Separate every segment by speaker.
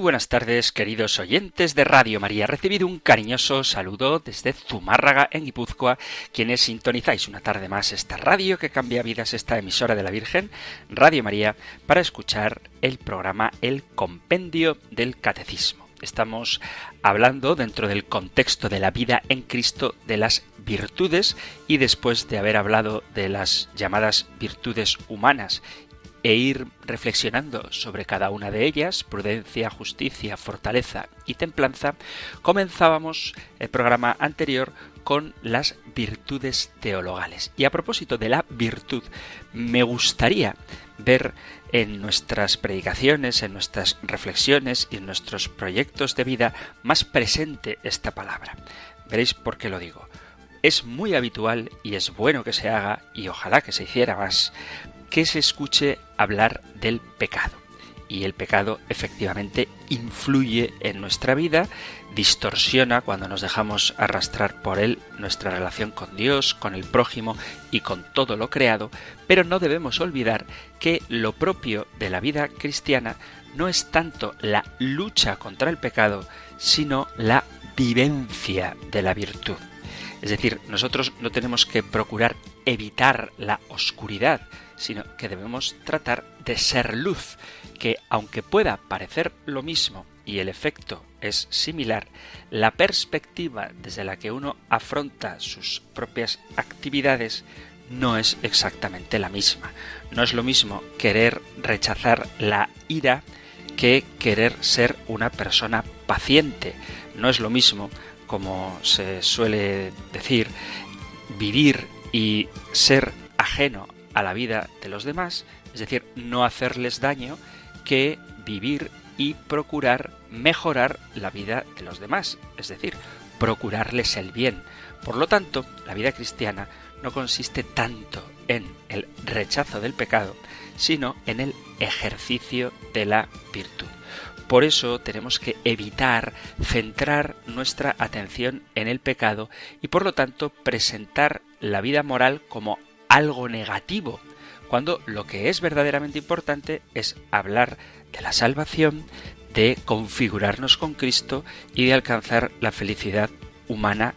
Speaker 1: Buenas tardes, queridos oyentes de Radio María. Recibido un cariñoso saludo desde Zumárraga, en Guipúzcoa, quienes sintonizáis una tarde más esta radio que cambia vidas, esta emisora de la Virgen, Radio María, para escuchar el programa El Compendio del Catecismo. Estamos hablando dentro del contexto de la vida en Cristo de las virtudes y después de haber hablado de las llamadas virtudes humanas e ir reflexionando sobre cada una de ellas, prudencia, justicia, fortaleza y templanza, comenzábamos el programa anterior con las virtudes teologales. Y a propósito de la virtud, me gustaría ver en nuestras predicaciones, en nuestras reflexiones y en nuestros proyectos de vida más presente esta palabra. Veréis por qué lo digo. Es muy habitual y es bueno que se haga, y ojalá que se hiciera más, que se escuche hablar del pecado. Y el pecado efectivamente influye en nuestra vida, distorsiona cuando nos dejamos arrastrar por él nuestra relación con Dios, con el prójimo y con todo lo creado, pero no debemos olvidar que lo propio de la vida cristiana no es tanto la lucha contra el pecado, sino la vivencia de la virtud. Es decir, nosotros no tenemos que procurar evitar la oscuridad, sino que debemos tratar de ser luz, que aunque pueda parecer lo mismo y el efecto es similar, la perspectiva desde la que uno afronta sus propias actividades no es exactamente la misma. No es lo mismo querer rechazar la ira que querer ser una persona paciente. No es lo mismo, como se suele decir, vivir y ser ajeno a la vida de los demás, es decir, no hacerles daño, que vivir y procurar mejorar la vida de los demás, es decir, procurarles el bien. Por lo tanto, la vida cristiana no consiste tanto en el rechazo del pecado, sino en el ejercicio de la virtud. Por eso tenemos que evitar centrar nuestra atención en el pecado y por lo tanto presentar la vida moral como algo negativo, cuando lo que es verdaderamente importante es hablar de la salvación, de configurarnos con Cristo y de alcanzar la felicidad humana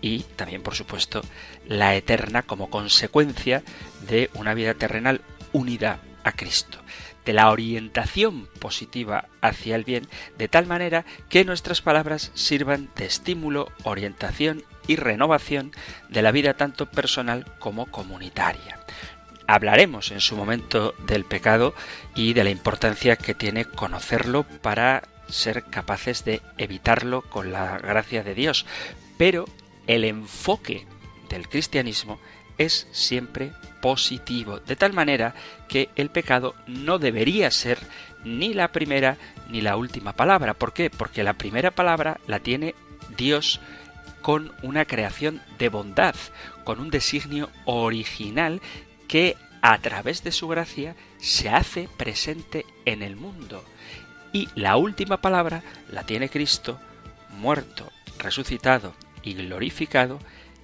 Speaker 1: y también, por supuesto, la eterna como consecuencia de una vida terrenal unida a Cristo de la orientación positiva hacia el bien, de tal manera que nuestras palabras sirvan de estímulo, orientación y renovación de la vida tanto personal como comunitaria. Hablaremos en su momento del pecado y de la importancia que tiene conocerlo para ser capaces de evitarlo con la gracia de Dios. Pero el enfoque del cristianismo es siempre positivo, de tal manera que el pecado no debería ser ni la primera ni la última palabra. ¿Por qué? Porque la primera palabra la tiene Dios con una creación de bondad, con un designio original que a través de su gracia se hace presente en el mundo. Y la última palabra la tiene Cristo, muerto, resucitado y glorificado,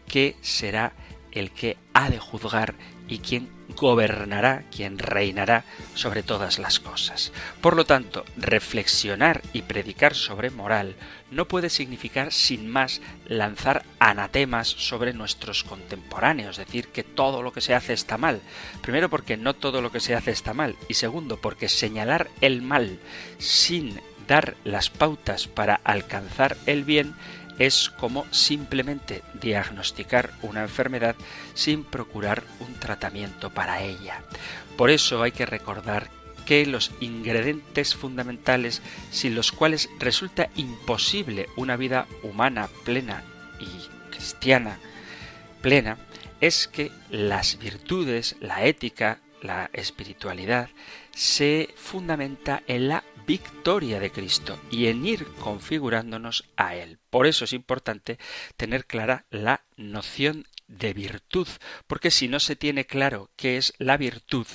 Speaker 1: que será el que ha de juzgar y quien gobernará, quien reinará sobre todas las cosas. Por lo tanto, reflexionar y predicar sobre moral no puede significar sin más lanzar anatemas sobre nuestros contemporáneos, decir que todo lo que se hace está mal. Primero porque no todo lo que se hace está mal y segundo porque señalar el mal sin dar las pautas para alcanzar el bien es como simplemente diagnosticar una enfermedad sin procurar un tratamiento para ella. Por eso hay que recordar que los ingredientes fundamentales sin los cuales resulta imposible una vida humana plena y cristiana plena es que las virtudes, la ética, la espiritualidad se fundamenta en la victoria de Cristo y en ir configurándonos a Él. Por eso es importante tener clara la noción de virtud, porque si no se tiene claro qué es la virtud,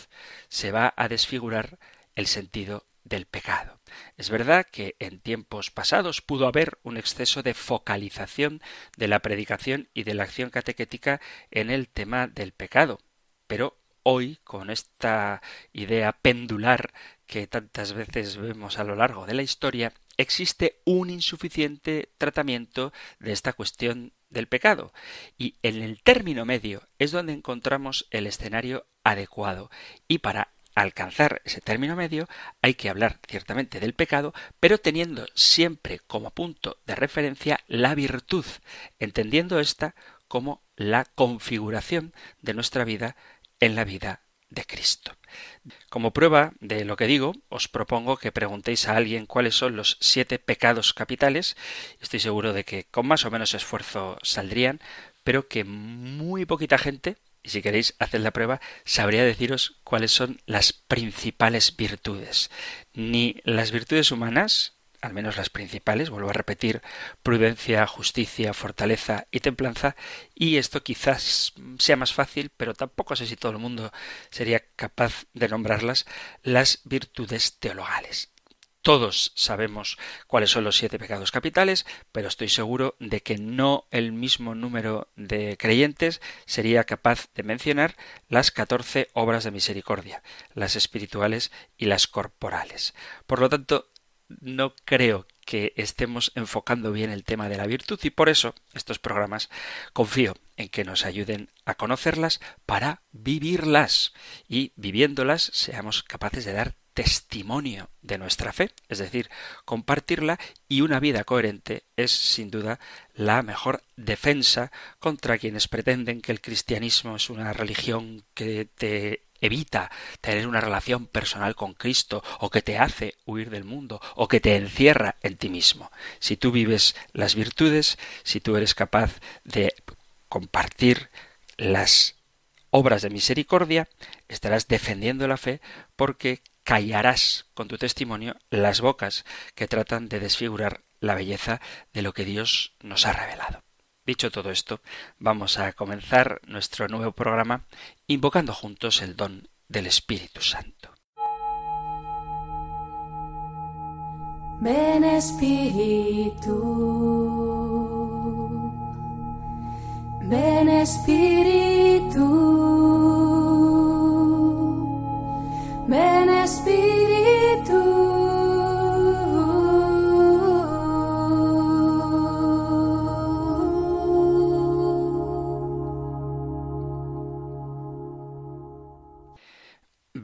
Speaker 1: se va a desfigurar el sentido del pecado. Es verdad que en tiempos pasados pudo haber un exceso de focalización de la predicación y de la acción catequética en el tema del pecado, pero hoy, con esta idea pendular que tantas veces vemos a lo largo de la historia, existe un insuficiente tratamiento de esta cuestión del pecado. Y en el término medio es donde encontramos el escenario adecuado. Y para alcanzar ese término medio hay que hablar ciertamente del pecado, pero teniendo siempre como punto de referencia la virtud, entendiendo esta como la configuración de nuestra vida en la vida de Cristo. Como prueba de lo que digo, os propongo que preguntéis a alguien cuáles son los siete pecados capitales. Estoy seguro de que con más o menos esfuerzo saldrían, pero que muy poquita gente, y si queréis hacer la prueba, sabría deciros cuáles son las principales virtudes. Ni las virtudes humanas, al menos las principales, vuelvo a repetir, prudencia, justicia, fortaleza y templanza, y esto quizás sea más fácil, pero tampoco sé si todo el mundo sería capaz de nombrarlas, las virtudes teologales. Todos sabemos cuáles son los siete pecados capitales, pero estoy seguro de que no el mismo número de creyentes sería capaz de mencionar las catorce obras de misericordia, las espirituales y las corporales. Por lo tanto, no creo que estemos enfocando bien el tema de la virtud y por eso estos programas confío en que nos ayuden a conocerlas para vivirlas. Y viviéndolas seamos capaces de dar testimonio de nuestra fe, es decir, compartirla y una vida coherente es sin duda la mejor defensa contra quienes pretenden que el cristianismo es una religión que te evita tener una relación personal con Cristo o que te hace huir del mundo o que te encierra en ti mismo. Si tú vives las virtudes, si tú eres capaz de compartir las obras de misericordia, estarás defendiendo la fe porque callarás con tu testimonio las bocas que tratan de desfigurar la belleza de lo que Dios nos ha revelado. Dicho todo esto, vamos a comenzar nuestro nuevo programa invocando juntos el don del Espíritu Santo.
Speaker 2: Ven Espíritu, ven Espíritu, ven Espíritu.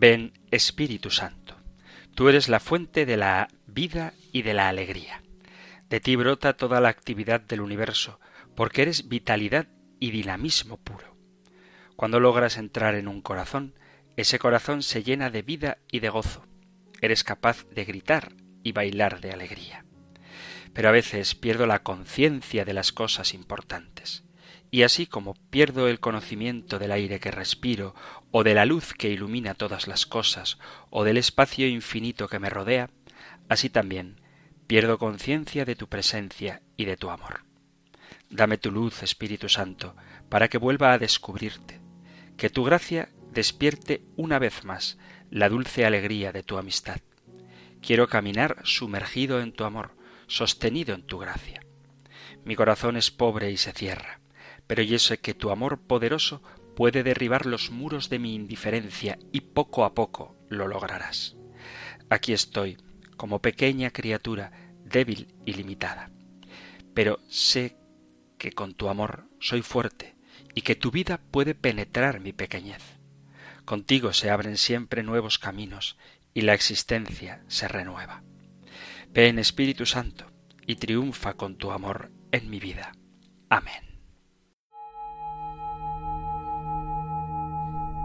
Speaker 1: Ven Espíritu Santo. Tú eres la fuente de la vida y de la alegría. De ti brota toda la actividad del universo, porque eres vitalidad y dinamismo puro. Cuando logras entrar en un corazón, ese corazón se llena de vida y de gozo. Eres capaz de gritar y bailar de alegría. Pero a veces pierdo la conciencia de las cosas importantes y así como pierdo el conocimiento del aire que respiro, o de la luz que ilumina todas las cosas, o del espacio infinito que me rodea, así también pierdo conciencia de tu presencia y de tu amor. Dame tu luz, Espíritu Santo, para que vuelva a descubrirte, que tu gracia despierte una vez más la dulce alegría de tu amistad. Quiero caminar sumergido en tu amor, sostenido en tu gracia. Mi corazón es pobre y se cierra pero yo sé que tu amor poderoso puede derribar los muros de mi indiferencia y poco a poco lo lograrás. Aquí estoy, como pequeña criatura, débil y limitada. Pero sé que con tu amor soy fuerte y que tu vida puede penetrar mi pequeñez. Contigo se abren siempre nuevos caminos y la existencia se renueva. Ven Espíritu Santo y triunfa con tu amor en mi vida. Amén.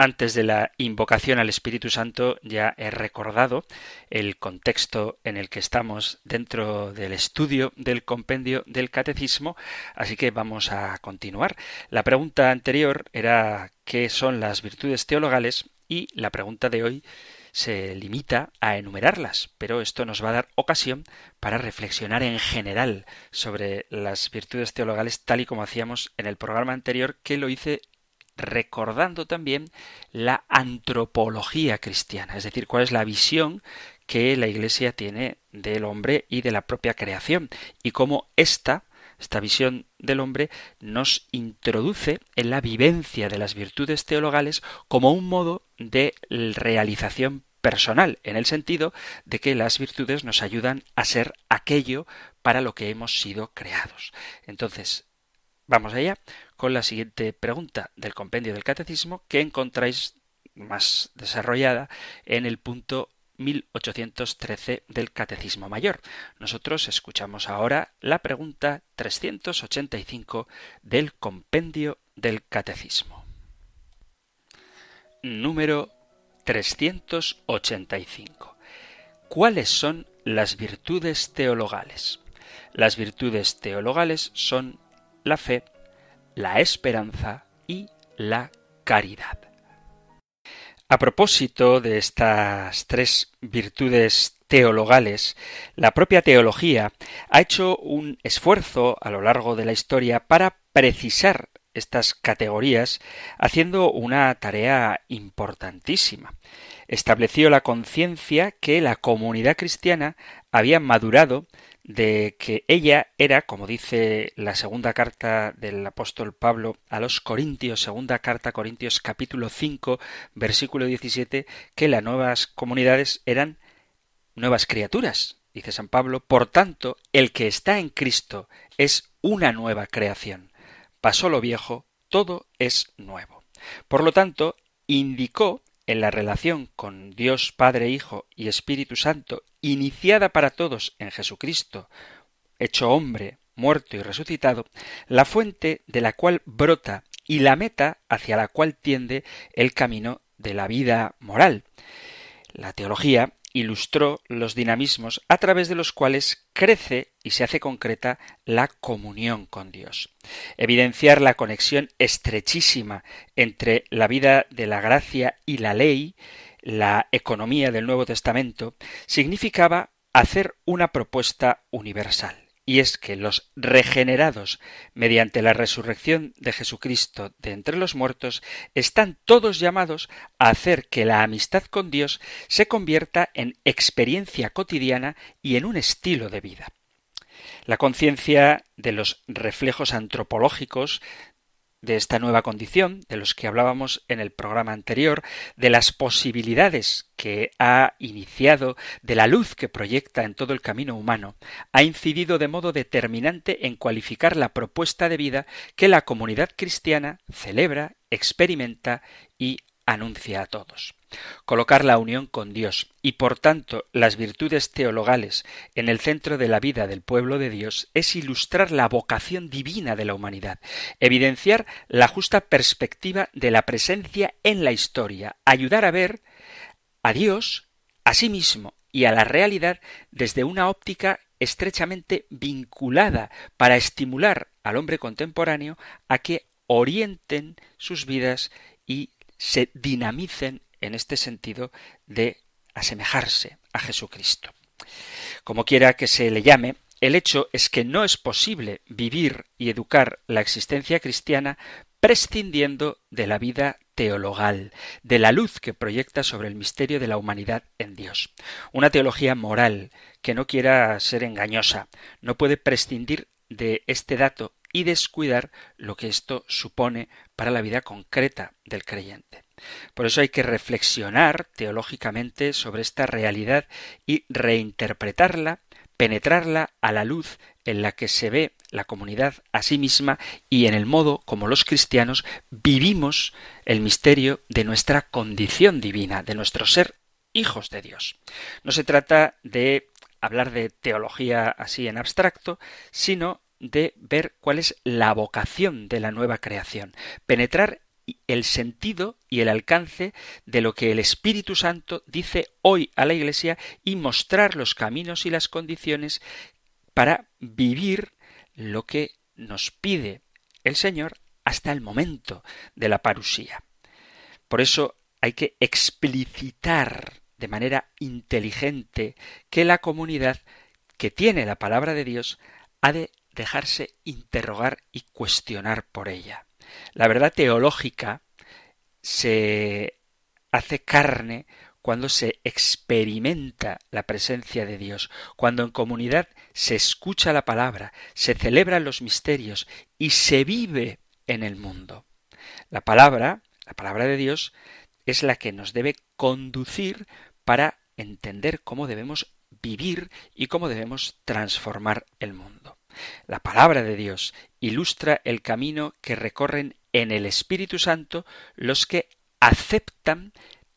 Speaker 1: Antes de la invocación al Espíritu Santo ya he recordado el contexto en el que estamos dentro del estudio del compendio del catecismo, así que vamos a continuar. La pregunta anterior era ¿qué son las virtudes teologales? y la pregunta de hoy se limita a enumerarlas, pero esto nos va a dar ocasión para reflexionar en general sobre las virtudes teologales tal y como hacíamos en el programa anterior que lo hice recordando también la antropología cristiana, es decir, cuál es la visión que la Iglesia tiene del hombre y de la propia creación, y cómo esta, esta visión del hombre, nos introduce en la vivencia de las virtudes teologales como un modo de realización personal, en el sentido de que las virtudes nos ayudan a ser aquello para lo que hemos sido creados. Entonces, vamos allá con la siguiente pregunta del compendio del catecismo que encontráis más desarrollada en el punto 1813 del Catecismo Mayor. Nosotros escuchamos ahora la pregunta 385 del compendio del Catecismo. Número 385. ¿Cuáles son las virtudes teologales? Las virtudes teologales son la fe, la esperanza y la caridad. A propósito de estas tres virtudes teologales, la propia teología ha hecho un esfuerzo a lo largo de la historia para precisar estas categorías haciendo una tarea importantísima. Estableció la conciencia que la comunidad cristiana había madurado de que ella era, como dice la segunda carta del apóstol Pablo a los Corintios, segunda carta Corintios capítulo 5, versículo 17, que las nuevas comunidades eran nuevas criaturas, dice San Pablo, por tanto, el que está en Cristo es una nueva creación. Pasó lo viejo, todo es nuevo. Por lo tanto, indicó en la relación con Dios Padre, Hijo y Espíritu Santo, iniciada para todos en Jesucristo, hecho hombre, muerto y resucitado, la fuente de la cual brota y la meta hacia la cual tiende el camino de la vida moral. La teología ilustró los dinamismos a través de los cuales crece y se hace concreta la comunión con Dios. Evidenciar la conexión estrechísima entre la vida de la gracia y la ley, la economía del Nuevo Testamento, significaba hacer una propuesta universal y es que los regenerados mediante la resurrección de Jesucristo de entre los muertos están todos llamados a hacer que la amistad con Dios se convierta en experiencia cotidiana y en un estilo de vida. La conciencia de los reflejos antropológicos de esta nueva condición, de los que hablábamos en el programa anterior, de las posibilidades que ha iniciado, de la luz que proyecta en todo el camino humano, ha incidido de modo determinante en cualificar la propuesta de vida que la comunidad cristiana celebra, experimenta y anuncia a todos. Colocar la unión con Dios y por tanto las virtudes teologales en el centro de la vida del pueblo de Dios es ilustrar la vocación divina de la humanidad, evidenciar la justa perspectiva de la presencia en la historia, ayudar a ver a Dios, a sí mismo y a la realidad desde una óptica estrechamente vinculada para estimular al hombre contemporáneo a que orienten sus vidas y se dinamicen en este sentido de asemejarse a Jesucristo. Como quiera que se le llame, el hecho es que no es posible vivir y educar la existencia cristiana prescindiendo de la vida teologal, de la luz que proyecta sobre el misterio de la humanidad en Dios. Una teología moral que no quiera ser engañosa, no puede prescindir de este dato y descuidar lo que esto supone para la vida concreta del creyente. Por eso hay que reflexionar teológicamente sobre esta realidad y reinterpretarla, penetrarla a la luz en la que se ve la comunidad a sí misma y en el modo como los cristianos vivimos el misterio de nuestra condición divina, de nuestro ser hijos de Dios. No se trata de hablar de teología así en abstracto, sino de ver cuál es la vocación de la nueva creación, penetrar el sentido y el alcance de lo que el Espíritu Santo dice hoy a la Iglesia y mostrar los caminos y las condiciones para vivir lo que nos pide el Señor hasta el momento de la parusía. Por eso hay que explicitar de manera inteligente que la comunidad que tiene la palabra de Dios ha de dejarse interrogar y cuestionar por ella. La verdad teológica se hace carne cuando se experimenta la presencia de Dios, cuando en comunidad se escucha la palabra, se celebran los misterios y se vive en el mundo. La palabra, la palabra de Dios, es la que nos debe conducir para entender cómo debemos vivir y cómo debemos transformar el mundo. La palabra de Dios ilustra el camino que recorren en el Espíritu Santo los que aceptan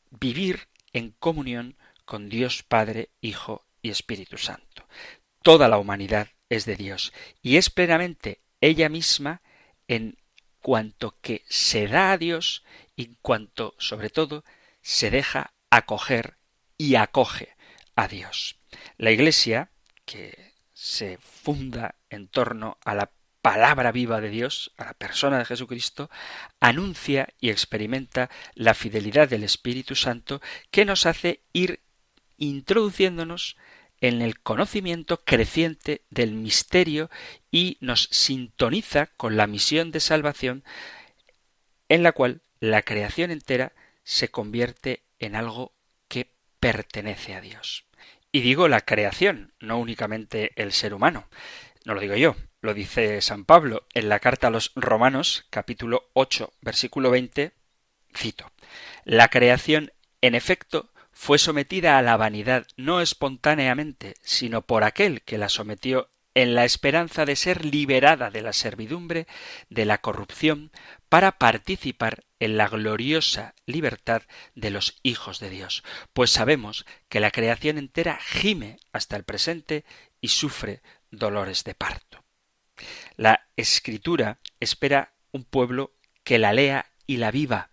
Speaker 1: vivir en comunión con Dios Padre, Hijo y Espíritu Santo. Toda la humanidad es de Dios y es plenamente ella misma en cuanto que se da a Dios y en cuanto, sobre todo, se deja acoger y acoge a Dios. La Iglesia, que se funda en torno a la palabra viva de Dios, a la persona de Jesucristo, anuncia y experimenta la fidelidad del Espíritu Santo que nos hace ir introduciéndonos en el conocimiento creciente del misterio y nos sintoniza con la misión de salvación en la cual la creación entera se convierte en algo que pertenece a Dios. Y digo la creación, no únicamente el ser humano. No lo digo yo, lo dice San Pablo en la carta a los Romanos, capítulo 8, versículo 20, cito, La creación, en efecto, fue sometida a la vanidad no espontáneamente, sino por aquel que la sometió en la esperanza de ser liberada de la servidumbre, de la corrupción, para participar en la gloriosa libertad de los hijos de Dios, pues sabemos que la creación entera gime hasta el presente y sufre dolores de parto. La escritura espera un pueblo que la lea y la viva.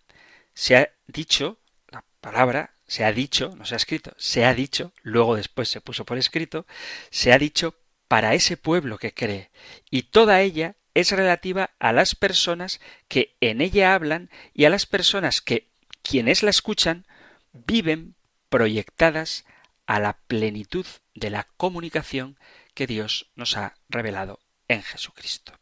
Speaker 1: Se ha dicho, la palabra se ha dicho, no se ha escrito, se ha dicho, luego después se puso por escrito, se ha dicho para ese pueblo que cree, y toda ella es relativa a las personas que en ella hablan y a las personas que, quienes la escuchan, viven proyectadas a la plenitud de la comunicación que Dios nos ha revelado en Jesucristo.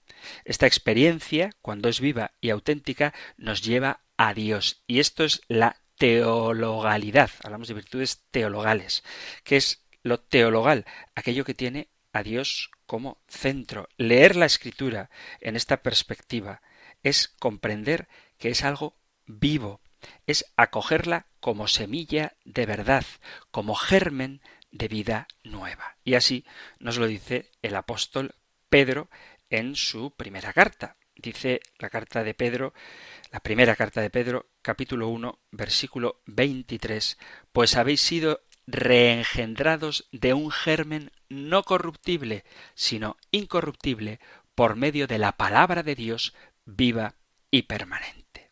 Speaker 1: Esta experiencia, cuando es viva y auténtica, nos lleva a Dios. Y esto es la teologalidad. Hablamos de virtudes teologales. que es lo teologal? Aquello que tiene a Dios como centro. Leer la escritura en esta perspectiva es comprender que es algo vivo, es acogerla como semilla de verdad, como germen de vida nueva. Y así nos lo dice el apóstol Pedro en su primera carta. Dice la carta de Pedro, la primera carta de Pedro, capítulo 1, versículo 23, pues habéis sido reengendrados de un germen no corruptible, sino incorruptible, por medio de la palabra de Dios viva y permanente.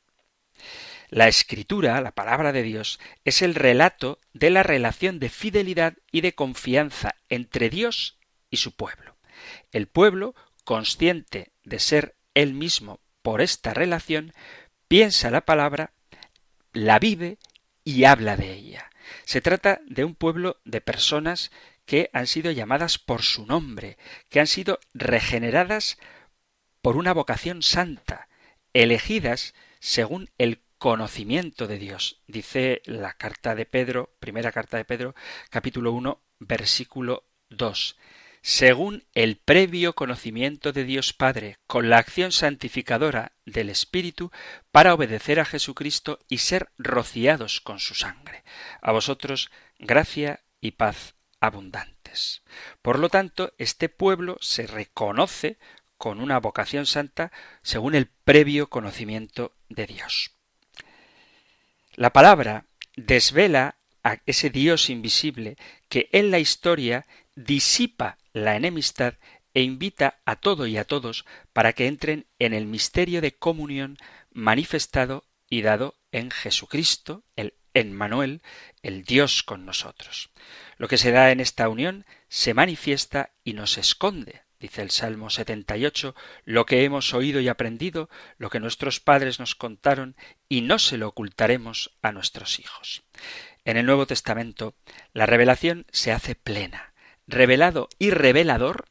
Speaker 1: La escritura, la palabra de Dios, es el relato de la relación de fidelidad y de confianza entre Dios y su pueblo. El pueblo, consciente de ser él mismo por esta relación, piensa la palabra, la vive y habla de ella. Se trata de un pueblo de personas que han sido llamadas por su nombre, que han sido regeneradas por una vocación santa, elegidas según el conocimiento de Dios. Dice la carta de Pedro, primera carta de Pedro, capítulo 1, versículo 2 según el previo conocimiento de Dios Padre, con la acción santificadora del Espíritu, para obedecer a Jesucristo y ser rociados con su sangre. A vosotros gracia y paz abundantes. Por lo tanto, este pueblo se reconoce con una vocación santa según el previo conocimiento de Dios. La palabra desvela a ese Dios invisible que en la historia disipa la enemistad e invita a todo y a todos para que entren en el misterio de comunión manifestado y dado en Jesucristo, el Emmanuel, el Dios con nosotros. Lo que se da en esta unión se manifiesta y nos esconde, dice el Salmo 78, lo que hemos oído y aprendido, lo que nuestros padres nos contaron, y no se lo ocultaremos a nuestros hijos. En el Nuevo Testamento, la revelación se hace plena. Revelado y revelador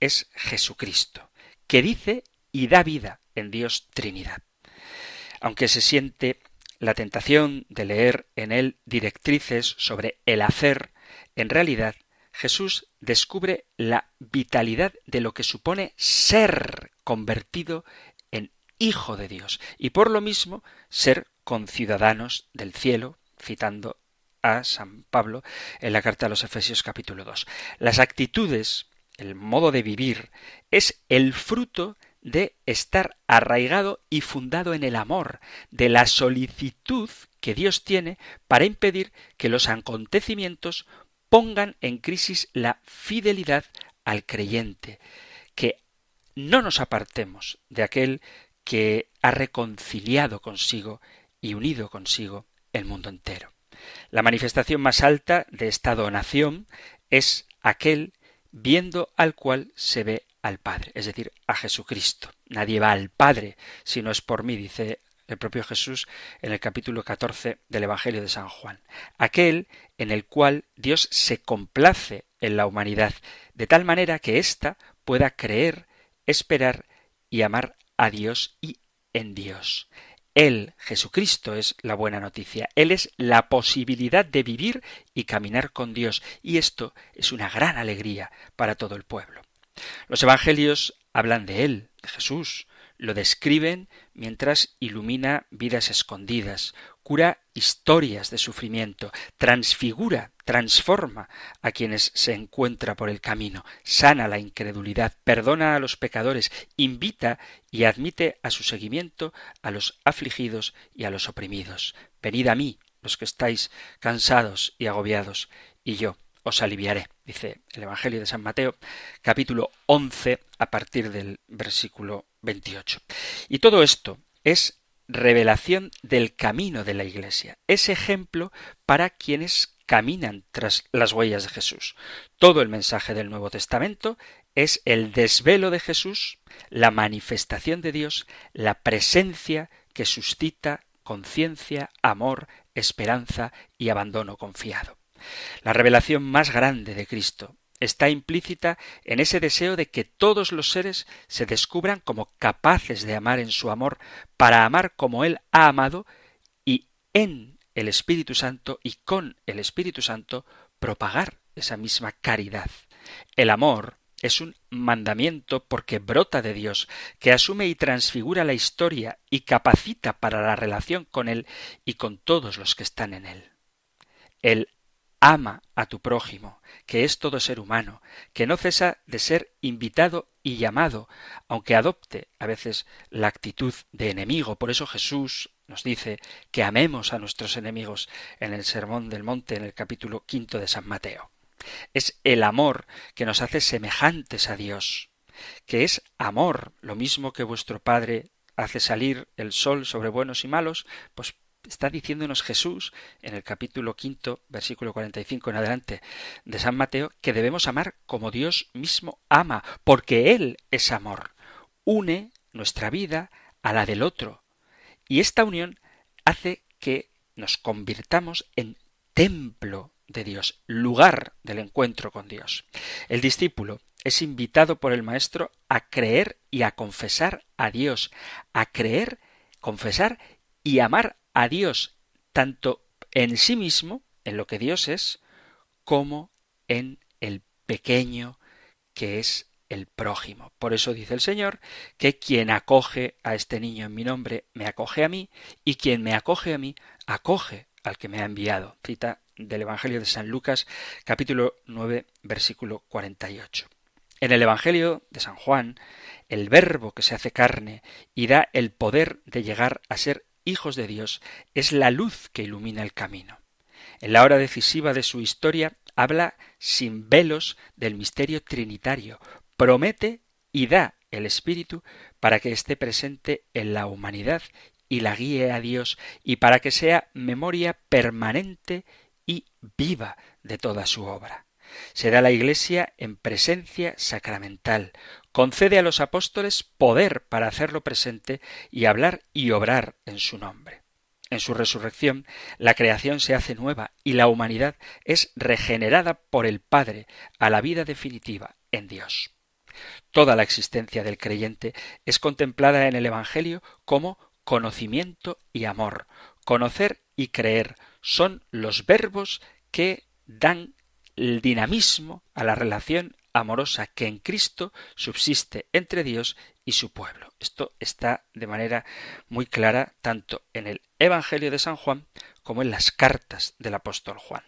Speaker 1: es Jesucristo, que dice y da vida en Dios Trinidad. Aunque se siente la tentación de leer en él directrices sobre el hacer, en realidad Jesús descubre la vitalidad de lo que supone ser convertido en Hijo de Dios y por lo mismo ser conciudadanos del cielo, citando a San Pablo en la carta a los Efesios capítulo 2. Las actitudes, el modo de vivir, es el fruto de estar arraigado y fundado en el amor, de la solicitud que Dios tiene para impedir que los acontecimientos pongan en crisis la fidelidad al creyente, que no nos apartemos de aquel que ha reconciliado consigo y unido consigo el mundo entero. La manifestación más alta de esta donación es aquel viendo al cual se ve al Padre, es decir, a Jesucristo. Nadie va al Padre si no es por mí, dice el propio Jesús en el capítulo 14 del Evangelio de San Juan. Aquel en el cual Dios se complace en la humanidad, de tal manera que ésta pueda creer, esperar y amar a Dios y en Dios. Él, Jesucristo, es la buena noticia. Él es la posibilidad de vivir y caminar con Dios. Y esto es una gran alegría para todo el pueblo. Los evangelios hablan de Él, de Jesús, lo describen mientras ilumina vidas escondidas, cura historias de sufrimiento, transfigura, transforma a quienes se encuentra por el camino, sana la incredulidad, perdona a los pecadores, invita y admite a su seguimiento a los afligidos y a los oprimidos. Venid a mí, los que estáis cansados y agobiados, y yo os aliviaré, dice el Evangelio de San Mateo, capítulo 11, a partir del versículo 28. Y todo esto es revelación del camino de la Iglesia, es ejemplo para quienes caminan tras las huellas de Jesús. Todo el mensaje del Nuevo Testamento es el desvelo de Jesús, la manifestación de Dios, la presencia que suscita conciencia, amor, esperanza y abandono confiado. La revelación más grande de Cristo está implícita en ese deseo de que todos los seres se descubran como capaces de amar en su amor para amar como Él ha amado y en el Espíritu Santo y con el Espíritu Santo propagar esa misma caridad. El amor es un mandamiento porque brota de Dios, que asume y transfigura la historia y capacita para la relación con Él y con todos los que están en Él. El ama a tu prójimo, que es todo ser humano, que no cesa de ser invitado y llamado, aunque adopte a veces la actitud de enemigo. Por eso Jesús nos dice que amemos a nuestros enemigos en el Sermón del Monte, en el capítulo quinto de San Mateo. Es el amor que nos hace semejantes a Dios, que es amor, lo mismo que vuestro Padre hace salir el sol sobre buenos y malos, pues está diciéndonos Jesús en el capítulo quinto, versículo 45 en adelante de San Mateo, que debemos amar como Dios mismo ama, porque Él es amor. Une nuestra vida a la del otro. Y esta unión hace que nos convirtamos en templo de Dios, lugar del encuentro con Dios. El discípulo es invitado por el Maestro a creer y a confesar a Dios, a creer, confesar y amar a Dios tanto en sí mismo, en lo que Dios es, como en el pequeño que es el prójimo. Por eso dice el Señor que quien acoge a este niño en mi nombre, me acoge a mí, y quien me acoge a mí, acoge al que me ha enviado. Cita del Evangelio de San Lucas, capítulo 9, versículo 48. En el Evangelio de San Juan, el verbo que se hace carne y da el poder de llegar a ser hijos de Dios, es la luz que ilumina el camino. En la hora decisiva de su historia habla sin velos del misterio trinitario, promete y da el Espíritu para que esté presente en la humanidad y la guíe a Dios y para que sea memoria permanente y viva de toda su obra. Se da la Iglesia en presencia sacramental, concede a los apóstoles poder para hacerlo presente y hablar y obrar en su nombre. En su resurrección, la creación se hace nueva y la humanidad es regenerada por el Padre a la vida definitiva en Dios. Toda la existencia del creyente es contemplada en el Evangelio como conocimiento y amor. Conocer y creer son los verbos que dan el dinamismo a la relación amorosa que en Cristo subsiste entre Dios y su pueblo. Esto está de manera muy clara tanto en el Evangelio de San Juan como en las cartas del apóstol Juan.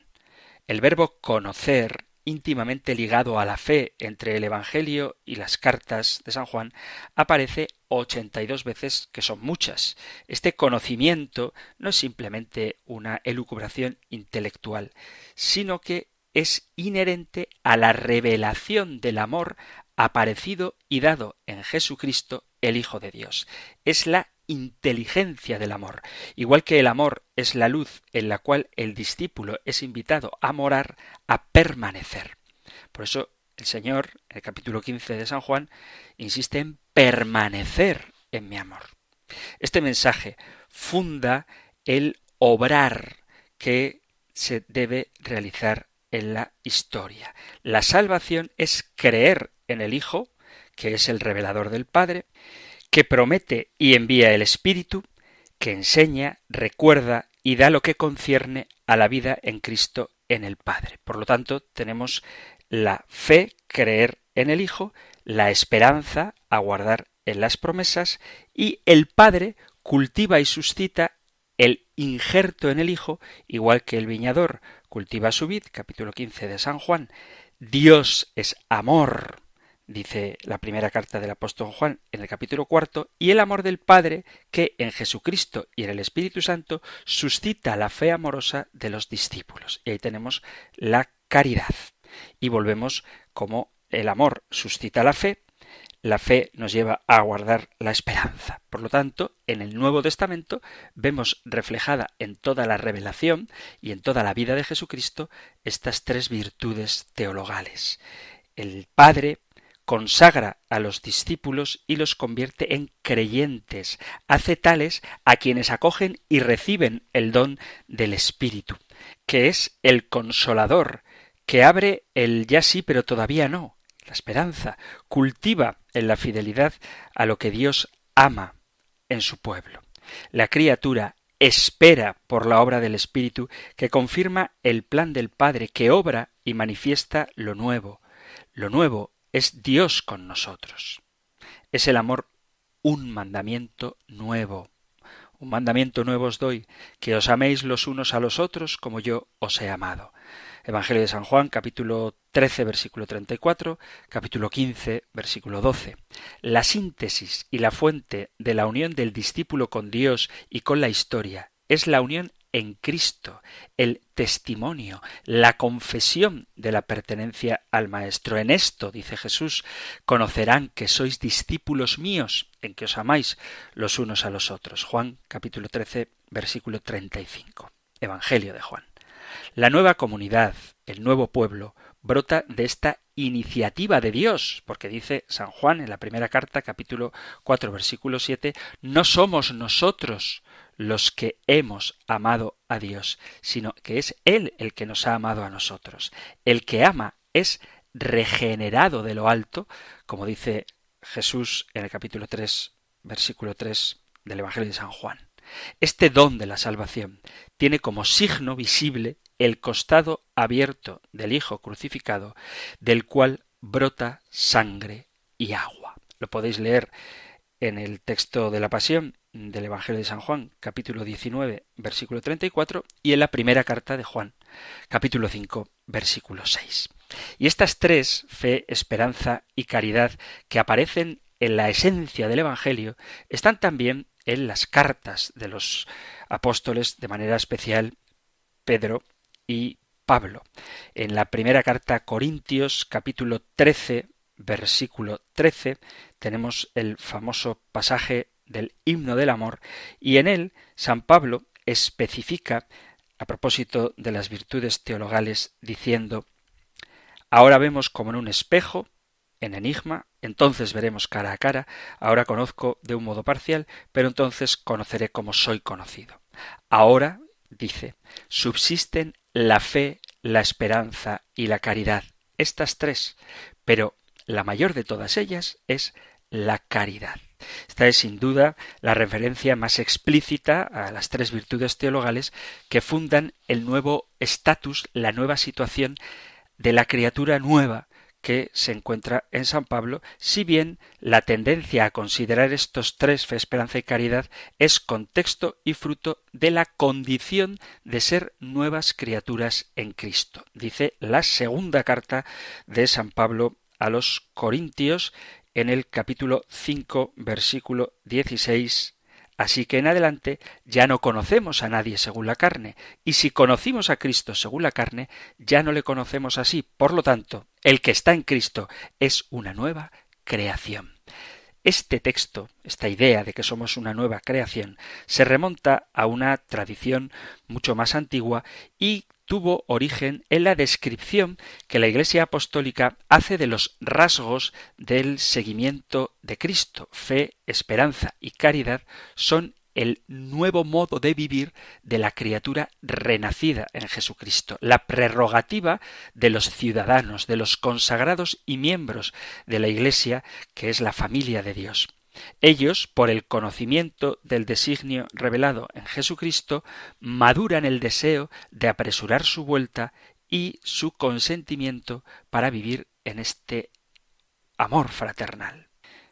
Speaker 1: El verbo conocer íntimamente ligado a la fe entre el Evangelio y las cartas de San Juan, aparece ochenta y dos veces, que son muchas. Este conocimiento no es simplemente una elucubración intelectual, sino que es inherente a la revelación del amor aparecido y dado en Jesucristo, el Hijo de Dios. Es la inteligencia del amor. Igual que el amor es la luz en la cual el discípulo es invitado a morar, a permanecer. Por eso el Señor, en el capítulo 15 de San Juan, insiste en permanecer en mi amor. Este mensaje funda el obrar que se debe realizar en la historia. La salvación es creer en el Hijo, que es el revelador del Padre, que promete y envía el Espíritu, que enseña, recuerda y da lo que concierne a la vida en Cristo en el Padre. Por lo tanto, tenemos la fe, creer en el Hijo, la esperanza, aguardar en las promesas, y el Padre cultiva y suscita el injerto en el Hijo, igual que el viñador cultiva su vid, capítulo 15 de San Juan. Dios es amor, dice la primera carta del apóstol Juan en el capítulo cuarto, y el amor del Padre que en Jesucristo y en el Espíritu Santo suscita la fe amorosa de los discípulos. Y ahí tenemos la caridad. Y volvemos como el amor suscita la fe, la fe nos lleva a guardar la esperanza. Por lo tanto, en el Nuevo Testamento vemos reflejada en toda la revelación y en toda la vida de Jesucristo estas tres virtudes teologales. El Padre consagra a los discípulos y los convierte en creyentes, hace tales a quienes acogen y reciben el don del Espíritu, que es el consolador, que abre el ya sí pero todavía no, la esperanza, cultiva en la fidelidad a lo que Dios ama en su pueblo. La criatura espera por la obra del Espíritu que confirma el plan del Padre, que obra y manifiesta lo nuevo. Lo nuevo es Dios con nosotros. Es el amor un mandamiento nuevo. Un mandamiento nuevo os doy, que os améis los unos a los otros como yo os he amado. Evangelio de San Juan, capítulo 13, versículo 34, capítulo 15, versículo 12. La síntesis y la fuente de la unión del discípulo con Dios y con la historia es la unión en Cristo, el testimonio, la confesión de la pertenencia al Maestro. En esto, dice Jesús, conocerán que sois discípulos míos, en que os amáis los unos a los otros. Juan capítulo 13, versículo 35. Evangelio de Juan. La nueva comunidad, el nuevo pueblo, brota de esta iniciativa de Dios, porque dice San Juan en la primera carta, capítulo 4, versículo 7, no somos nosotros los que hemos amado a Dios, sino que es Él el que nos ha amado a nosotros. El que ama es regenerado de lo alto, como dice Jesús en el capítulo 3, versículo 3 del Evangelio de San Juan. Este don de la salvación tiene como signo visible el costado abierto del Hijo crucificado, del cual brota sangre y agua. Lo podéis leer en el texto de la Pasión del Evangelio de San Juan, capítulo 19, versículo 34, y en la primera carta de Juan, capítulo 5, versículo 6. Y estas tres, fe, esperanza y caridad, que aparecen en la esencia del Evangelio, están también en las cartas de los apóstoles, de manera especial Pedro y Pablo. En la primera carta a Corintios, capítulo 13, versículo 13, tenemos el famoso pasaje del himno del amor, y en él San Pablo especifica, a propósito de las virtudes teologales, diciendo Ahora vemos como en un espejo, en enigma, entonces veremos cara a cara, ahora conozco de un modo parcial, pero entonces conoceré como soy conocido. Ahora, dice, subsisten la fe, la esperanza y la caridad, estas tres, pero la mayor de todas ellas es la caridad. Esta es sin duda la referencia más explícita a las tres virtudes teologales que fundan el nuevo estatus, la nueva situación de la criatura nueva que se encuentra en San Pablo, si bien la tendencia a considerar estos tres, fe, esperanza y caridad, es contexto y fruto de la condición de ser nuevas criaturas en Cristo. Dice la segunda carta de San Pablo a los Corintios en el capítulo 5, versículo 16 Así que en adelante ya no conocemos a nadie según la carne, y si conocimos a Cristo según la carne, ya no le conocemos así. Por lo tanto, el que está en Cristo es una nueva creación. Este texto, esta idea de que somos una nueva creación, se remonta a una tradición mucho más antigua y tuvo origen en la descripción que la Iglesia Apostólica hace de los rasgos del seguimiento de Cristo. Fe, esperanza y caridad son el nuevo modo de vivir de la criatura renacida en Jesucristo, la prerrogativa de los ciudadanos, de los consagrados y miembros de la Iglesia, que es la familia de Dios. Ellos, por el conocimiento del designio revelado en Jesucristo, maduran el deseo de apresurar su vuelta y su consentimiento para vivir en este amor fraternal.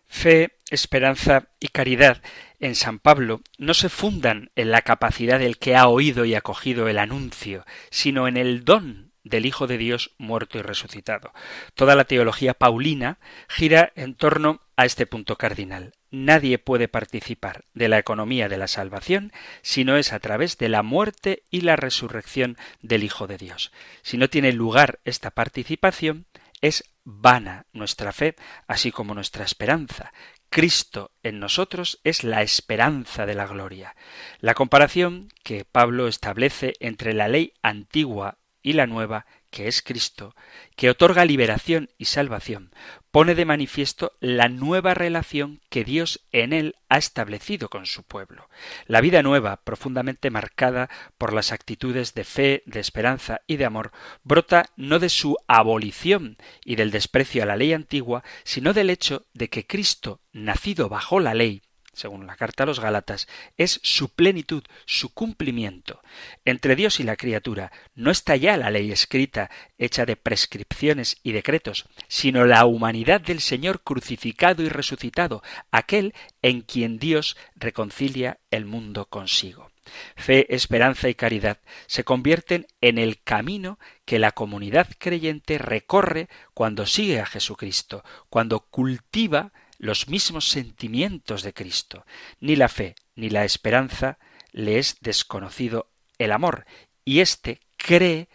Speaker 1: Fe, esperanza y caridad en San Pablo no se fundan en la capacidad del que ha oído y acogido el anuncio, sino en el don del Hijo de Dios muerto y resucitado. Toda la teología paulina gira en torno a este punto cardinal. Nadie puede participar de la economía de la salvación si no es a través de la muerte y la resurrección del Hijo de Dios. Si no tiene lugar esta participación, es vana nuestra fe, así como nuestra esperanza. Cristo en nosotros es la esperanza de la gloria. La comparación que Pablo establece entre la ley antigua y la nueva, que es Cristo, que otorga liberación y salvación, pone de manifiesto la nueva relación que Dios en él ha establecido con su pueblo. La vida nueva, profundamente marcada por las actitudes de fe, de esperanza y de amor, brota no de su abolición y del desprecio a la ley antigua, sino del hecho de que Cristo, nacido bajo la ley, según la carta a los Gálatas, es su plenitud, su cumplimiento. Entre Dios y la criatura no está ya la ley escrita, hecha de prescripciones y decretos, sino la humanidad del Señor crucificado y resucitado, aquel en quien Dios reconcilia el mundo consigo. Fe, esperanza y caridad se convierten en el camino que la comunidad creyente recorre cuando sigue a Jesucristo, cuando cultiva los mismos sentimientos de Cristo. Ni la fe ni la esperanza le es desconocido el amor, y éste cree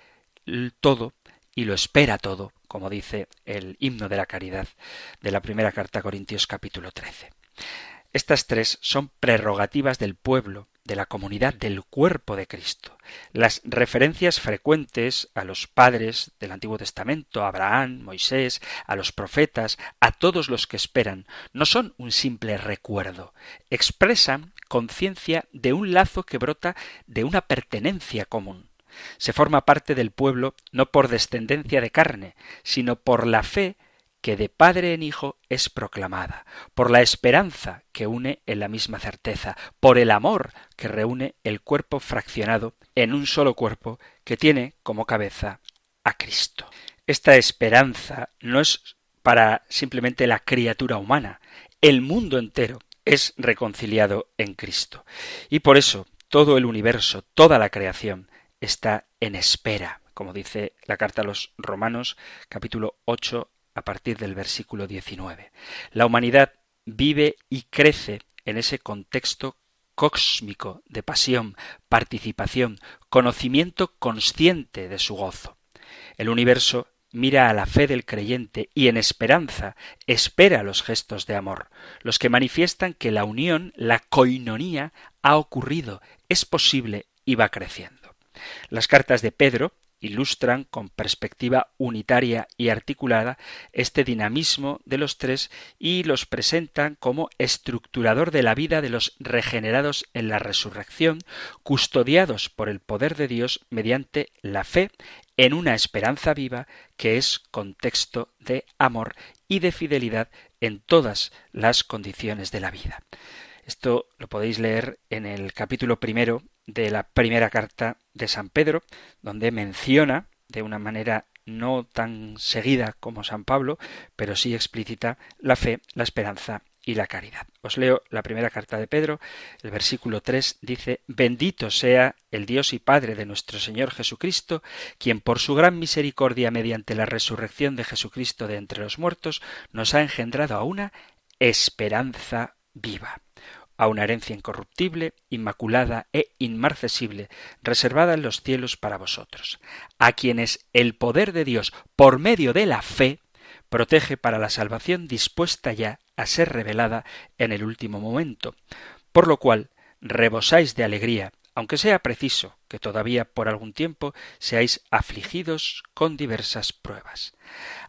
Speaker 1: todo y lo espera todo, como dice el himno de la caridad de la primera carta a Corintios capítulo 13. Estas tres son prerrogativas del pueblo, de la comunidad del cuerpo de Cristo. Las referencias frecuentes a los padres del Antiguo Testamento, a Abraham, Moisés, a los profetas, a todos los que esperan, no son un simple recuerdo, expresan conciencia de un lazo que brota de una pertenencia común. Se forma parte del pueblo no por descendencia de carne, sino por la fe que de padre en hijo es proclamada, por la esperanza que une en la misma certeza, por el amor que reúne el cuerpo fraccionado en un solo cuerpo que tiene como cabeza a Cristo. Esta esperanza no es para simplemente la criatura humana, el mundo entero es reconciliado en Cristo. Y por eso todo el universo, toda la creación está en espera, como dice la carta a los Romanos capítulo 8 a partir del versículo 19. La humanidad vive y crece en ese contexto cósmico de pasión, participación, conocimiento consciente de su gozo. El universo mira a la fe del creyente y en esperanza espera los gestos de amor, los que manifiestan que la unión, la coinonía, ha ocurrido, es posible y va creciendo. Las cartas de Pedro ilustran con perspectiva unitaria y articulada este dinamismo de los tres y los presentan como estructurador de la vida de los regenerados en la resurrección, custodiados por el poder de Dios mediante la fe en una esperanza viva que es contexto de amor y de fidelidad en todas las condiciones de la vida. Esto lo podéis leer en el capítulo primero de la primera carta de San Pedro, donde menciona de una manera no tan seguida como San Pablo, pero sí explícita la fe, la esperanza y la caridad. Os leo la primera carta de Pedro, el versículo 3 dice, Bendito sea el Dios y Padre de nuestro Señor Jesucristo, quien por su gran misericordia mediante la resurrección de Jesucristo de entre los muertos nos ha engendrado a una esperanza viva a una herencia incorruptible, inmaculada e inmarcesible, reservada en los cielos para vosotros, a quienes el poder de Dios, por medio de la fe, protege para la salvación dispuesta ya a ser revelada en el último momento, por lo cual rebosáis de alegría, aunque sea preciso que todavía por algún tiempo seáis afligidos con diversas pruebas,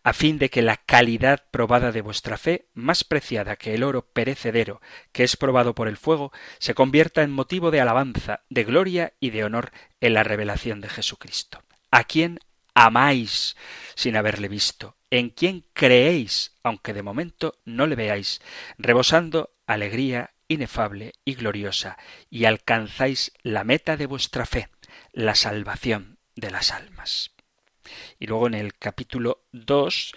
Speaker 1: a fin de que la calidad probada de vuestra fe, más preciada que el oro perecedero que es probado por el fuego, se convierta en motivo de alabanza, de gloria y de honor en la revelación de Jesucristo, a quien amáis sin haberle visto, en quien creéis, aunque de momento no le veáis, rebosando alegría inefable y gloriosa, y alcanzáis la meta de vuestra fe, la salvación de las almas. Y luego en el capítulo 2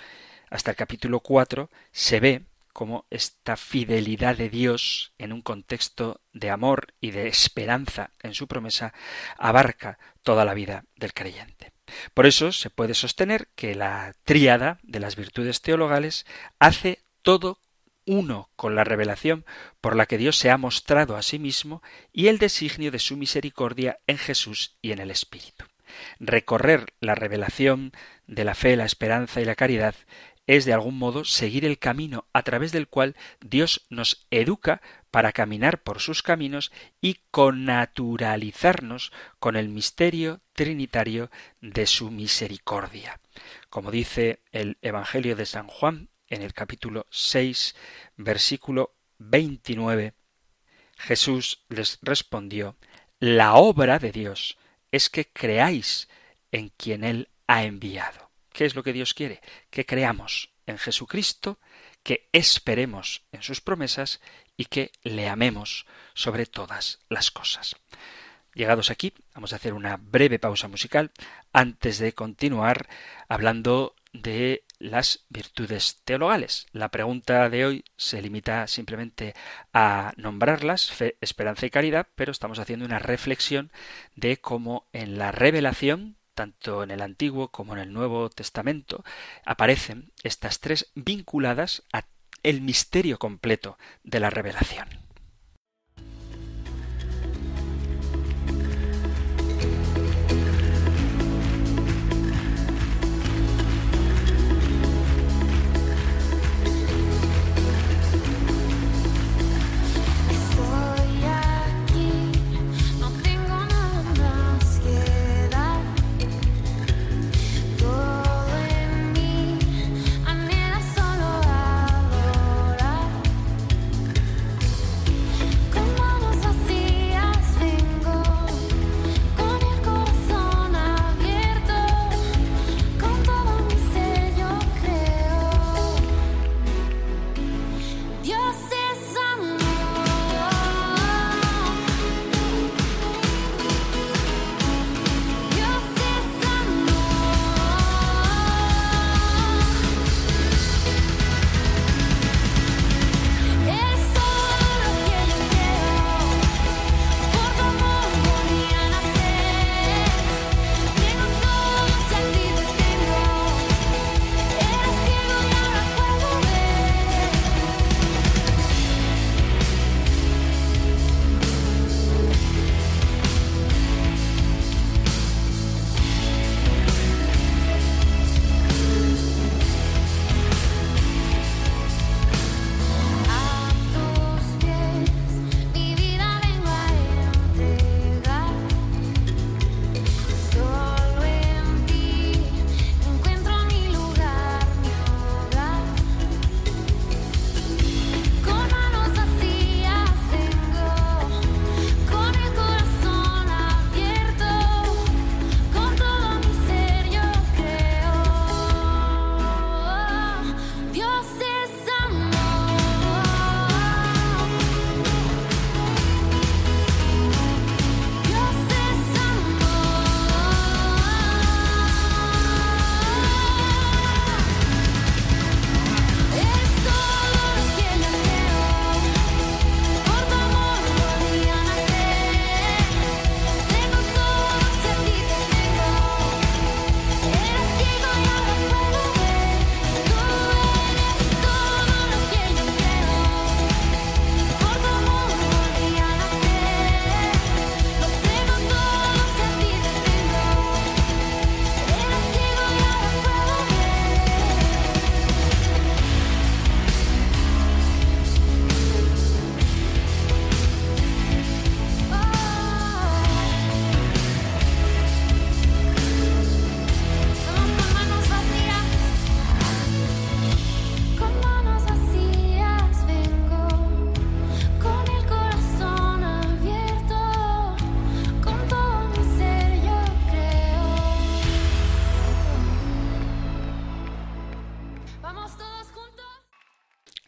Speaker 1: hasta el capítulo 4 se ve cómo esta fidelidad de Dios en un contexto de amor y de esperanza en su promesa abarca toda la vida del creyente. Por eso se puede sostener que la tríada de las virtudes teologales hace todo uno con la revelación por la que Dios se ha mostrado a sí mismo y el designio de su misericordia en Jesús y en el Espíritu. Recorrer la revelación de la fe, la esperanza y la caridad es de algún modo seguir el camino a través del cual Dios nos educa para caminar por sus caminos y connaturalizarnos con el misterio trinitario de su misericordia. Como dice el Evangelio de San Juan, en el capítulo 6, versículo 29, Jesús les respondió, La obra de Dios es que creáis en quien Él ha enviado. ¿Qué es lo que Dios quiere? Que creamos en Jesucristo, que esperemos en sus promesas y que le amemos sobre todas las cosas. Llegados aquí, vamos a hacer una breve pausa musical antes de continuar hablando de las virtudes teologales. La pregunta de hoy se limita simplemente a nombrarlas, fe, esperanza y caridad, pero estamos haciendo una reflexión de cómo en la revelación, tanto en el Antiguo como en el Nuevo Testamento, aparecen estas tres vinculadas a el misterio completo de la revelación.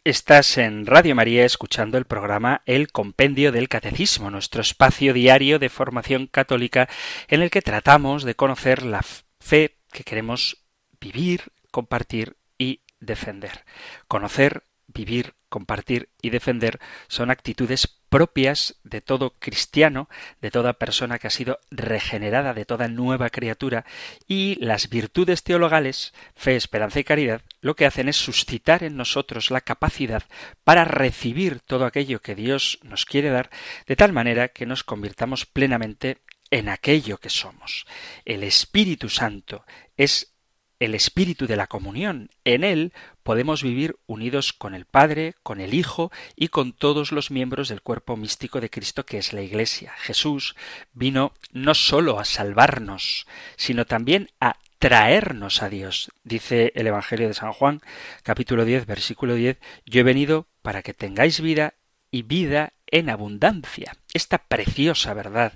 Speaker 1: Estás en Radio María escuchando el programa El Compendio del Catecismo, nuestro espacio diario de formación católica en el que tratamos de conocer la fe que queremos vivir, compartir y defender. Conocer, vivir, compartir y defender son actitudes propias de todo cristiano, de toda persona que ha sido regenerada, de toda nueva criatura, y las virtudes teologales, fe, esperanza y caridad, lo que hacen es suscitar en nosotros la capacidad para recibir todo aquello que Dios nos quiere dar, de tal manera que nos convirtamos plenamente en aquello que somos. El Espíritu Santo es el espíritu de la comunión. En él podemos vivir unidos con el Padre, con el Hijo y con todos los miembros del cuerpo místico de Cristo que es la Iglesia. Jesús vino no sólo a salvarnos, sino también a traernos a Dios. Dice el Evangelio de San Juan, capítulo 10, versículo 10, yo he venido para que tengáis vida y vida en abundancia. Esta preciosa verdad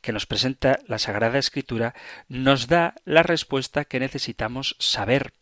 Speaker 1: que nos presenta la Sagrada Escritura nos da la respuesta que necesitamos saber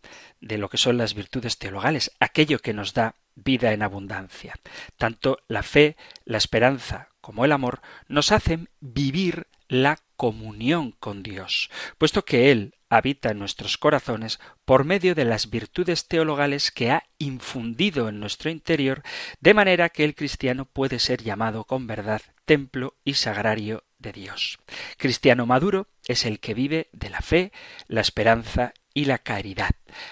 Speaker 1: de lo que son las virtudes teologales, aquello que nos da vida en abundancia. Tanto la fe, la esperanza como el amor nos hacen vivir la comunión con Dios, puesto que Él habita en nuestros corazones por medio de las virtudes teologales que ha infundido en nuestro interior, de manera que el cristiano puede ser llamado con verdad templo y sagrario de Dios. Cristiano maduro es el que vive de la fe, la esperanza y la caridad.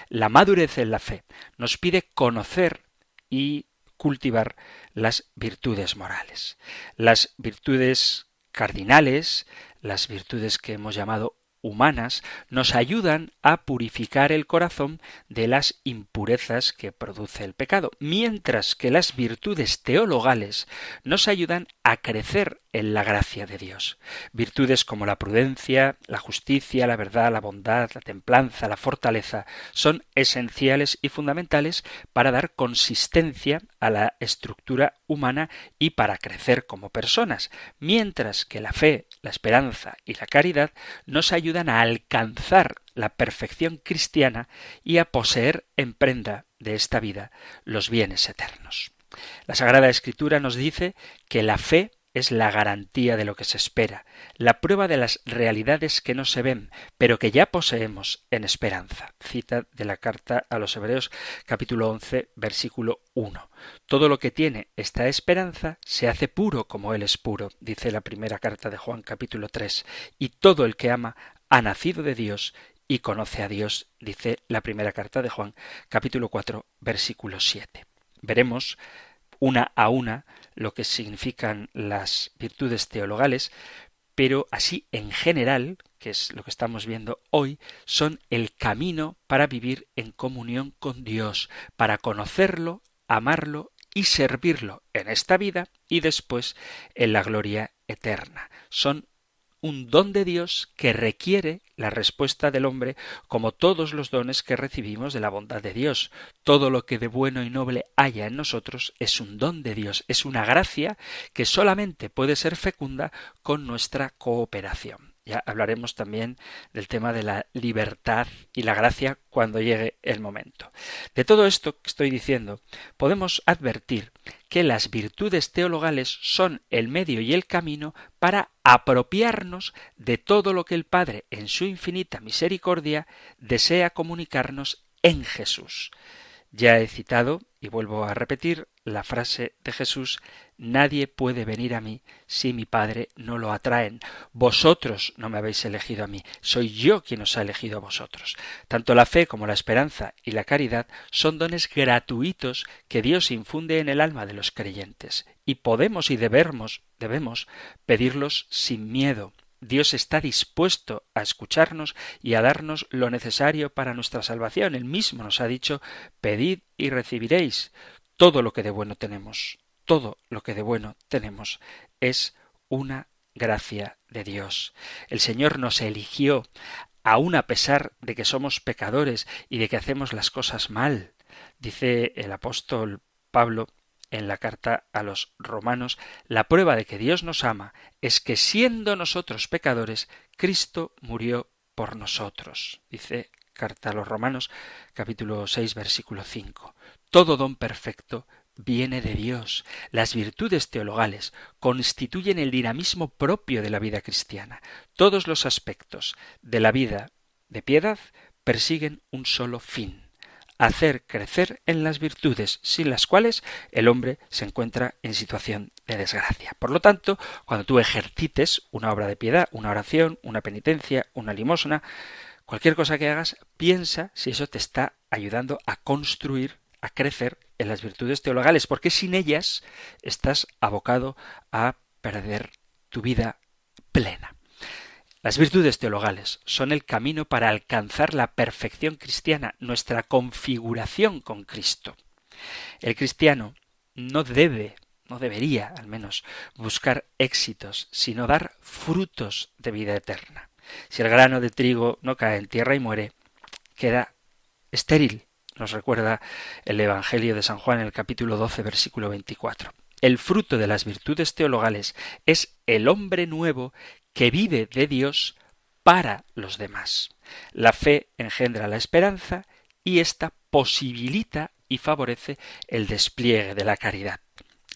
Speaker 1: La madurez en la fe nos pide conocer y cultivar las virtudes morales. Las virtudes cardinales, las virtudes que hemos llamado humanas nos ayudan a purificar el corazón de las impurezas que produce el pecado, mientras que las virtudes teologales nos ayudan a crecer en la gracia de Dios. Virtudes como la prudencia, la justicia, la verdad, la bondad, la templanza, la fortaleza son esenciales y fundamentales para dar consistencia a la estructura humana y para crecer como personas, mientras que la fe, la esperanza y la caridad nos ayudan a alcanzar la perfección cristiana y a poseer en prenda de esta vida los bienes eternos. La Sagrada Escritura nos dice que la fe es la garantía de lo que se espera, la prueba de las realidades que no se ven, pero que ya poseemos en esperanza. Cita de la carta a los Hebreos capítulo 11 versículo 1. Todo lo que tiene esta esperanza se hace puro como Él es puro, dice la primera carta de Juan capítulo 3, y todo el que ama ha nacido de Dios y conoce a Dios, dice la primera carta de Juan capítulo 4 versículo 7. Veremos una a una lo que significan las virtudes teologales, pero así en general, que es lo que estamos viendo hoy, son el camino para vivir en comunión con Dios, para conocerlo, amarlo y servirlo en esta vida y después en la gloria eterna. Son un don de Dios que requiere la respuesta del hombre como todos los dones que recibimos de la bondad de Dios. Todo lo que de bueno y noble haya en nosotros es un don de Dios, es una gracia que solamente puede ser fecunda con nuestra cooperación. Ya hablaremos también del tema de la libertad y la gracia cuando llegue el momento. De todo esto que estoy diciendo, podemos advertir que las virtudes teologales son el medio y el camino para apropiarnos de todo lo que el Padre, en su infinita misericordia, desea comunicarnos en Jesús. Ya he citado, y vuelvo a repetir, la frase de Jesús Nadie puede venir a mí si mi Padre no lo atraen. Vosotros no me habéis elegido a mí, soy yo quien os ha elegido a vosotros. Tanto la fe como la esperanza y la caridad son dones gratuitos que Dios infunde en el alma de los creyentes, y podemos y debemos, debemos pedirlos sin miedo. Dios está dispuesto a escucharnos y a darnos lo necesario para nuestra salvación. Él mismo nos ha dicho Pedid y recibiréis todo lo que de bueno tenemos todo lo que de bueno tenemos es una gracia de Dios. El Señor nos eligió, aun a pesar de que somos pecadores y de que hacemos las cosas mal. Dice el apóstol Pablo en la carta a los romanos, la prueba de que Dios nos ama es que siendo nosotros pecadores, Cristo murió por nosotros. Dice carta a los romanos capítulo 6 versículo 5. Todo don perfecto viene de Dios. Las virtudes teologales constituyen el dinamismo propio de la vida cristiana. Todos los aspectos de la vida de piedad persiguen un solo fin hacer crecer en las virtudes, sin las cuales el hombre se encuentra en situación de desgracia. Por lo tanto, cuando tú ejercites una obra de piedad, una oración, una penitencia, una limosna, cualquier cosa que hagas, piensa si eso te está ayudando a construir, a crecer en las virtudes teologales, porque sin ellas estás abocado a perder tu vida plena. Las virtudes teologales son el camino para alcanzar la perfección cristiana, nuestra configuración con Cristo. El cristiano no debe, no debería al menos, buscar éxitos, sino dar frutos de vida eterna. Si el grano de trigo no cae en tierra y muere, queda estéril, nos recuerda el Evangelio de San Juan en el capítulo 12, versículo 24. El fruto de las virtudes teologales es el hombre nuevo que vive de Dios para los demás. La fe engendra la esperanza y ésta posibilita y favorece el despliegue de la caridad.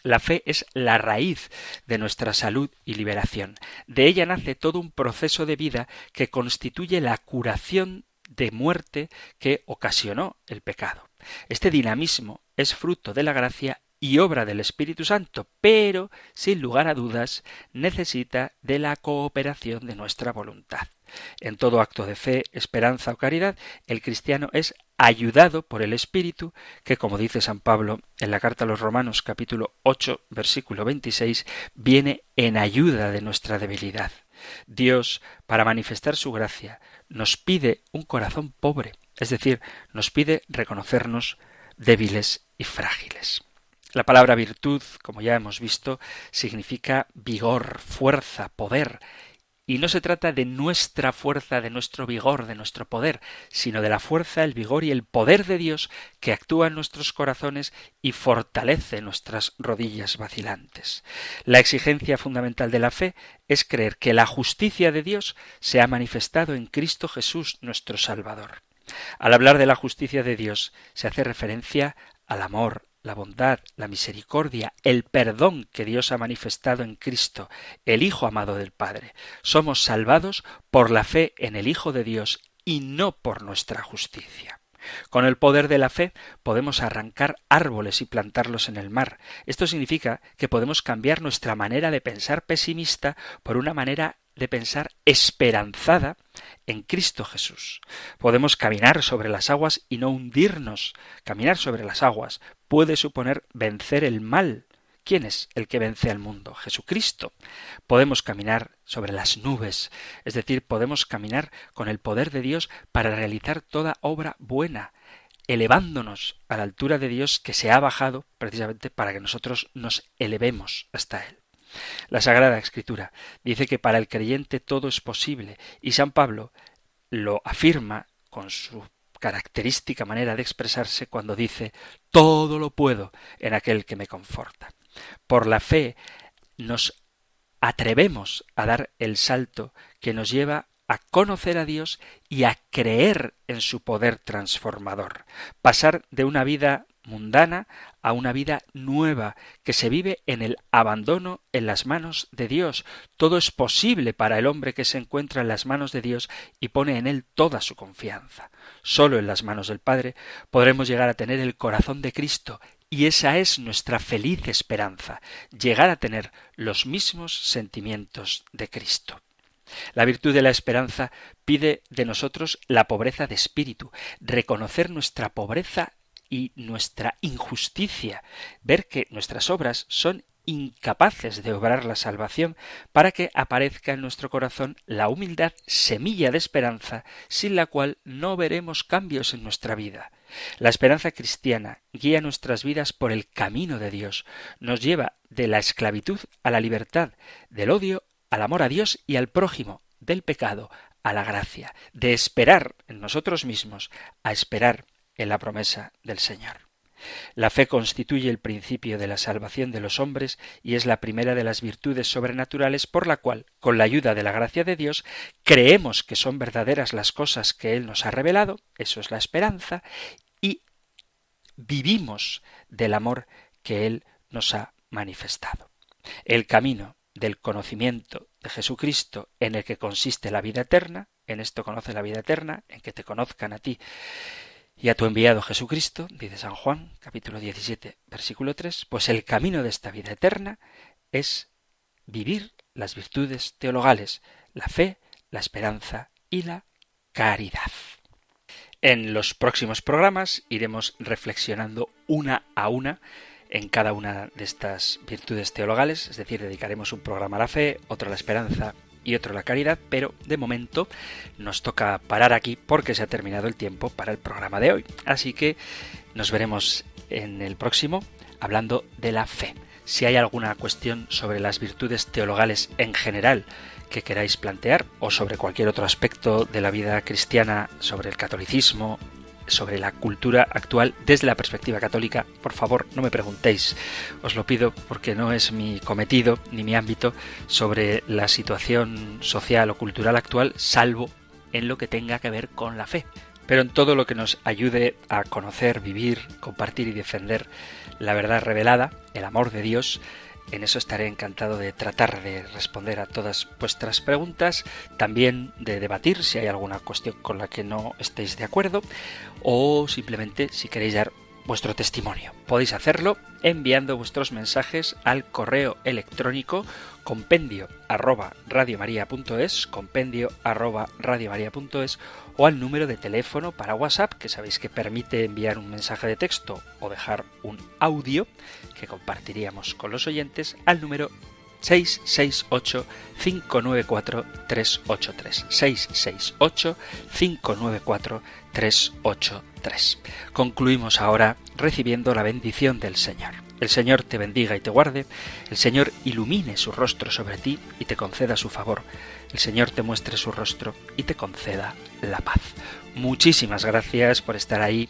Speaker 1: La fe es la raíz de nuestra salud y liberación. De ella nace todo un proceso de vida que constituye la curación de muerte que ocasionó el pecado. Este dinamismo es fruto de la gracia y obra del Espíritu Santo, pero, sin lugar a dudas, necesita de la cooperación de nuestra voluntad. En todo acto de fe, esperanza o caridad, el cristiano es ayudado por el Espíritu, que, como dice San Pablo en la carta a los Romanos capítulo 8, versículo 26, viene en ayuda de nuestra debilidad. Dios, para manifestar su gracia, nos pide un corazón pobre, es decir, nos pide reconocernos débiles y frágiles. La palabra virtud, como ya hemos visto, significa vigor, fuerza, poder, y no se trata de nuestra fuerza, de nuestro vigor, de nuestro poder, sino de la fuerza, el vigor y el poder de Dios que actúa en nuestros corazones y fortalece nuestras rodillas vacilantes. La exigencia fundamental de la fe es creer que la justicia de Dios se ha manifestado en Cristo Jesús nuestro Salvador. Al hablar de la justicia de Dios se hace referencia al amor, la bondad, la misericordia, el perdón que Dios ha manifestado en Cristo, el Hijo amado del Padre. Somos salvados por la fe en el Hijo de Dios y no por nuestra justicia. Con el poder de la fe podemos arrancar árboles y plantarlos en el mar. Esto significa que podemos cambiar nuestra manera de pensar pesimista por una manera de pensar esperanzada en Cristo Jesús. Podemos caminar sobre las aguas y no hundirnos. Caminar sobre las aguas puede suponer vencer el mal. ¿Quién es el que vence al mundo? Jesucristo. Podemos caminar sobre las nubes, es decir, podemos caminar con el poder de Dios para realizar toda obra buena, elevándonos a la altura de Dios que se ha bajado precisamente para que nosotros nos elevemos hasta Él. La Sagrada Escritura dice que para el creyente todo es posible y San Pablo lo afirma con su característica manera de expresarse cuando dice todo lo puedo en aquel que me conforta. Por la fe nos atrevemos a dar el salto que nos lleva a conocer a Dios y a creer en su poder transformador, pasar de una vida mundana a una vida nueva que se vive en el abandono en las manos de Dios. Todo es posible para el hombre que se encuentra en las manos de Dios y pone en él toda su confianza. Solo en las manos del Padre podremos llegar a tener el corazón de Cristo y esa es nuestra feliz esperanza, llegar a tener los mismos sentimientos de Cristo. La virtud de la esperanza pide de nosotros la pobreza de espíritu, reconocer nuestra pobreza y nuestra injusticia, ver que nuestras obras son incapaces de obrar la salvación para que aparezca en nuestro corazón la humildad semilla de esperanza sin la cual no veremos cambios en nuestra vida. La esperanza cristiana guía nuestras vidas por el camino de Dios, nos lleva de la esclavitud a la libertad, del odio al amor a Dios y al prójimo, del pecado a la gracia, de esperar en nosotros mismos a esperar en la promesa del Señor. La fe constituye el principio de la salvación de los hombres y es la primera de las virtudes sobrenaturales por la cual, con la ayuda de la gracia de Dios, creemos que son verdaderas las cosas que Él nos ha revelado, eso es la esperanza, y vivimos del amor que Él nos ha manifestado. El camino del conocimiento de Jesucristo en el que consiste la vida eterna, en esto conoce la vida eterna, en que te conozcan a ti y a tu enviado Jesucristo, dice San Juan, capítulo 17, versículo 3, pues el camino de esta vida eterna es vivir las virtudes teologales, la fe, la esperanza y la caridad. En los próximos programas iremos reflexionando una a una en cada una de estas virtudes teologales, es decir, dedicaremos un programa a la fe, otro a la esperanza y otro la caridad, pero de momento nos toca parar aquí porque se ha terminado el tiempo para el programa de hoy. Así que nos veremos en el próximo hablando de la fe. Si hay alguna cuestión sobre las virtudes teologales en general que queráis plantear o sobre cualquier otro aspecto de la vida cristiana, sobre el catolicismo, sobre la cultura actual desde la perspectiva católica, por favor no me preguntéis, os lo pido porque no es mi cometido ni mi ámbito sobre la situación social o cultural actual, salvo en lo que tenga que ver con la fe. Pero en todo lo que nos ayude a conocer, vivir, compartir y defender la verdad revelada, el amor de Dios, en eso estaré encantado de tratar de responder a todas vuestras preguntas, también de debatir si hay alguna cuestión con la que no estéis de acuerdo o simplemente si queréis dar vuestro testimonio. Podéis hacerlo enviando vuestros mensajes al correo electrónico compendio arroba radiomaria.es, compendio arroba radiomaria.es o al número de teléfono para WhatsApp que sabéis que permite enviar un mensaje de texto o dejar un audio que compartiríamos con los oyentes al número 668-594-383. 668-594-383. Concluimos ahora recibiendo la bendición del Señor. El Señor te bendiga y te guarde, el Señor ilumine su rostro sobre ti y te conceda su favor, el Señor te muestre su rostro y te conceda la paz. Muchísimas gracias por estar ahí